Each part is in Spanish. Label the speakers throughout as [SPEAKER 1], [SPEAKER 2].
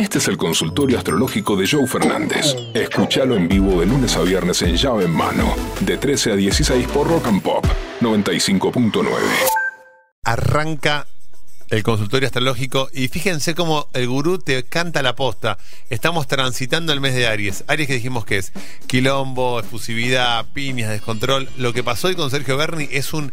[SPEAKER 1] Este es el consultorio astrológico de Joe Fernández. Escúchalo en vivo de lunes a viernes en llave en mano, de 13 a 16 por Rock and Pop 95.9.
[SPEAKER 2] Arranca el consultorio astrológico y fíjense cómo el gurú te canta la posta. Estamos transitando el mes de Aries. Aries que dijimos que es quilombo, efusividad, piñas, descontrol. Lo que pasó hoy con Sergio Berni es un,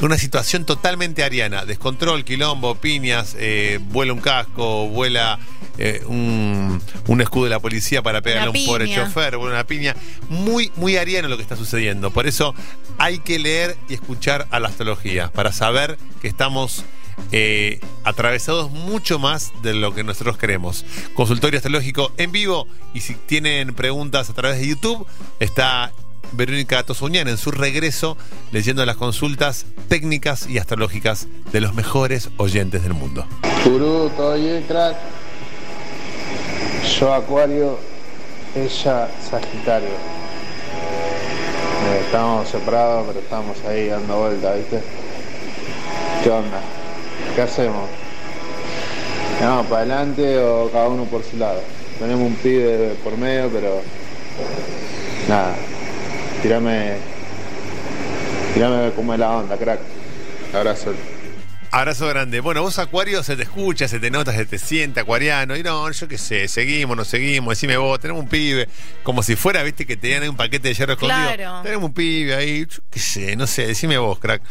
[SPEAKER 2] una situación totalmente ariana. Descontrol, quilombo, piñas, eh, vuela un casco, vuela eh, un, un escudo de la policía para pegarle a un pobre chofer, vuela una piña. Muy, muy ariano lo que está sucediendo. Por eso hay que leer y escuchar a la astrología para saber que estamos eh, atravesados mucho más de lo que nosotros creemos. Consultorio astrológico en vivo y si tienen preguntas a través de YouTube está Verónica Tosuñán en su regreso leyendo las consultas técnicas y astrológicas de los mejores oyentes del mundo.
[SPEAKER 3] Gurú, todo bien, crack. Yo Acuario, ella Sagitario. Eh, estamos separados, pero estamos ahí dando vuelta, ¿viste? ¿Qué onda? ¿Qué hacemos? ¿Vamos para adelante o cada uno por su lado? Tenemos un pibe por medio, pero nada. Tirame, tirame cómo es la onda, crack. Abrazo.
[SPEAKER 2] Abrazo grande. Bueno, vos Acuario se te escucha, se te nota, se te siente acuariano. Y no, yo qué sé, seguimos, no seguimos, decime vos, tenemos un pibe. Como si fuera, viste, que tenían ahí un paquete de hierro escondido.
[SPEAKER 4] Claro.
[SPEAKER 2] Tenemos un pibe ahí, yo qué sé, no sé, decime vos, crack.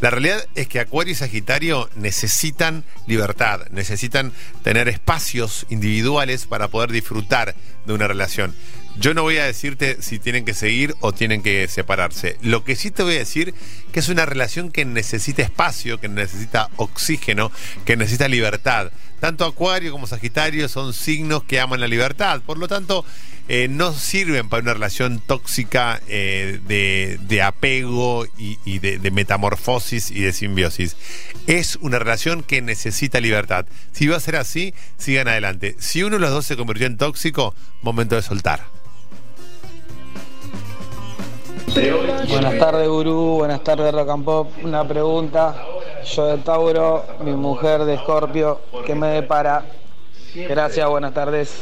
[SPEAKER 2] La realidad es que Acuario y Sagitario necesitan libertad, necesitan tener espacios individuales para poder disfrutar de una relación. Yo no voy a decirte si tienen que seguir o tienen que separarse. Lo que sí te voy a decir que es una relación que necesita espacio, que necesita oxígeno, que necesita libertad. Tanto Acuario como Sagitario son signos que aman la libertad. Por lo tanto, eh, no sirven para una relación tóxica eh, de, apego y, y de, de metamorfosis y de simbiosis. Es una relación que necesita libertad. Si va a ser así, sigan adelante. Si uno de los dos se convirtió en tóxico, momento de soltar.
[SPEAKER 5] Buenas tardes, gurú. Buenas tardes, Rock and Pop. Una pregunta. Yo de Tauro, mi mujer de Escorpio. ¿Qué me depara? Gracias, buenas tardes.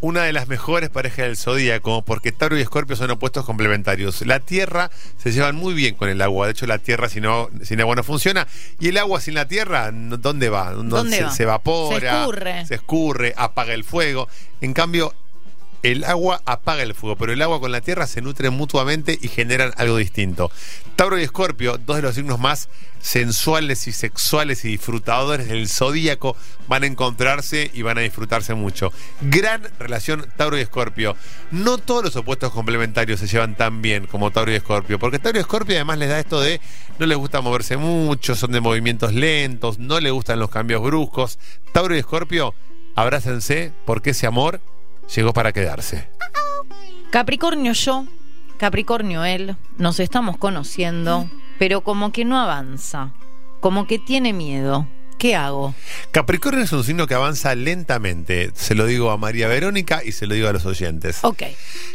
[SPEAKER 2] una de las mejores parejas del zodíaco, porque Tauro y Escorpio son opuestos complementarios. La tierra se llevan muy bien con el agua. De hecho, la tierra sin, agua- sin agua no funciona. Y el agua sin la tierra, no- ¿dónde va?
[SPEAKER 4] ¿Dónde
[SPEAKER 2] se,
[SPEAKER 4] va?
[SPEAKER 2] se evapora,
[SPEAKER 4] Se escurre.
[SPEAKER 2] se escurre, apaga el fuego. En cambio, el agua apaga el fuego, pero el agua con la tierra se nutren mutuamente y generan algo distinto. Tauro y Escorpio, dos de los signos más sensuales y sexuales y disfrutadores del zodíaco, van a encontrarse y van a disfrutarse mucho. Gran relación Tauro y Escorpio. No todos los opuestos complementarios se llevan tan bien como Tauro y Escorpio, porque Tauro y Escorpio además les da esto de no les gusta moverse mucho, son de movimientos lentos, no les gustan los cambios bruscos. Tauro y Escorpio, abrácense porque ese amor llegó para quedarse.
[SPEAKER 4] Capricornio yo, Capricornio él, nos estamos conociendo, pero como que no avanza, como que tiene miedo. ¿Qué hago?
[SPEAKER 2] Capricornio es un signo que avanza lentamente. Se lo digo a María Verónica y se lo digo a los oyentes.
[SPEAKER 4] Ok.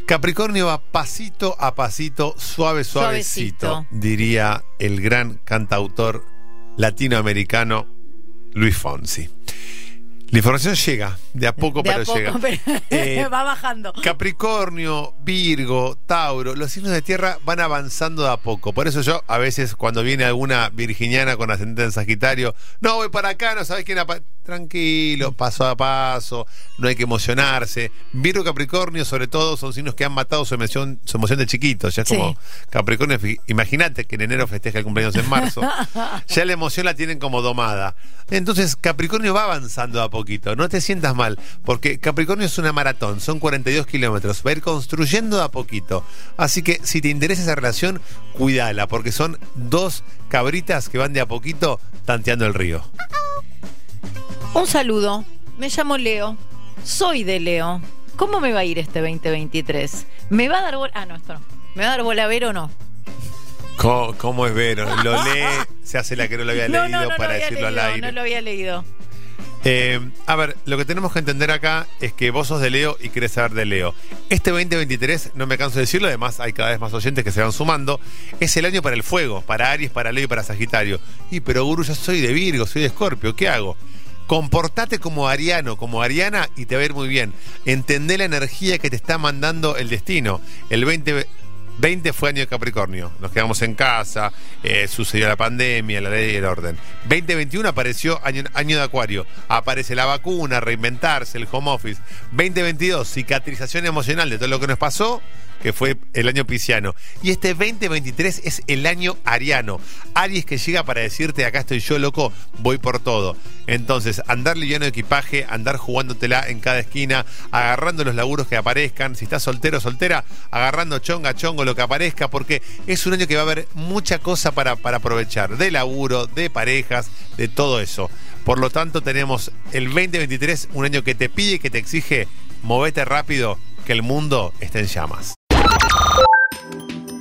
[SPEAKER 2] Capricornio va pasito a pasito, suave, suavecito,
[SPEAKER 4] Suavecito.
[SPEAKER 2] diría el gran cantautor latinoamericano Luis Fonsi. La información llega, de a poco,
[SPEAKER 4] De a
[SPEAKER 2] pero
[SPEAKER 4] poco,
[SPEAKER 2] llega.
[SPEAKER 4] pero
[SPEAKER 2] Eh,
[SPEAKER 4] va bajando.
[SPEAKER 2] Capricornio, Virgo, Tauro, los signos de tierra van avanzando de a poco. Por eso yo, a veces, cuando viene alguna virginiana con ascendente en Sagitario, no voy para acá, no sabes quién. apa-". Tranquilo, paso a paso, no hay que emocionarse. Virgo, Capricornio, sobre todo, son signos que han matado su emoción, su emoción de chiquitos. Ya es
[SPEAKER 4] Sí.
[SPEAKER 2] como Capricornio, imagínate que en enero festeja el cumpleaños en marzo. ya la emoción la tienen como domada. Entonces, Capricornio va avanzando a poquito. No te sientas mal, porque Capricornio es una maratón, son 42 kilómetros. Va a ir construyendo a poquito. Así que si te interesa esa relación, cuídala, porque son dos cabritas que van de a poquito tanteando el río.
[SPEAKER 4] Un saludo. Me llamo Leo. Soy de Leo. ¿Cómo me va a ir este 2023? ¿Me va a dar bola? Ah, no, esto no. ¿Me va a dar bola a ver o no?
[SPEAKER 2] ¿Cómo, cómo es Vero? Lo lee, se hace la que no lo había leído
[SPEAKER 4] no, no,
[SPEAKER 2] para decirlo
[SPEAKER 4] leído,
[SPEAKER 2] al aire.
[SPEAKER 4] No lo había leído.
[SPEAKER 2] Eh, a ver, lo que tenemos que entender acá es que vos sos de Leo y querés saber de Leo. Este 2023, no me canso de decirlo, además hay cada vez más oyentes que se van sumando, es el año para el fuego, para Aries, para Leo y para Sagitario. Y pero Guru, yo soy de Virgo, soy de Escorpio, ¿qué hago? Comportate como ariano, como ariana y te va a ir muy bien. Entendé la energía que te está mandando el destino. El 2020 fue año de Capricornio. Nos quedamos en casa, eh, sucedió la pandemia, la ley y el orden. 2021 apareció año, año de Acuario. Aparece la vacuna, reinventarse, el home office. 2022, cicatrización emocional de todo lo que nos pasó que fue el año pisciano. Y este 2023 es el año ariano. Aries que llega para decirte, acá estoy yo, loco, voy por todo. Entonces, andar liviano de equipaje, andar jugándotela en cada esquina, agarrando los laburos que aparezcan. Si estás soltero o soltera, agarrando chonga, chongo, lo que aparezca, porque es un año que va a haber mucha cosa para, para aprovechar. De laburo, de parejas, de todo eso. Por lo tanto, tenemos el 2023, un año que te pide que te exige movete rápido, que el mundo está en llamas.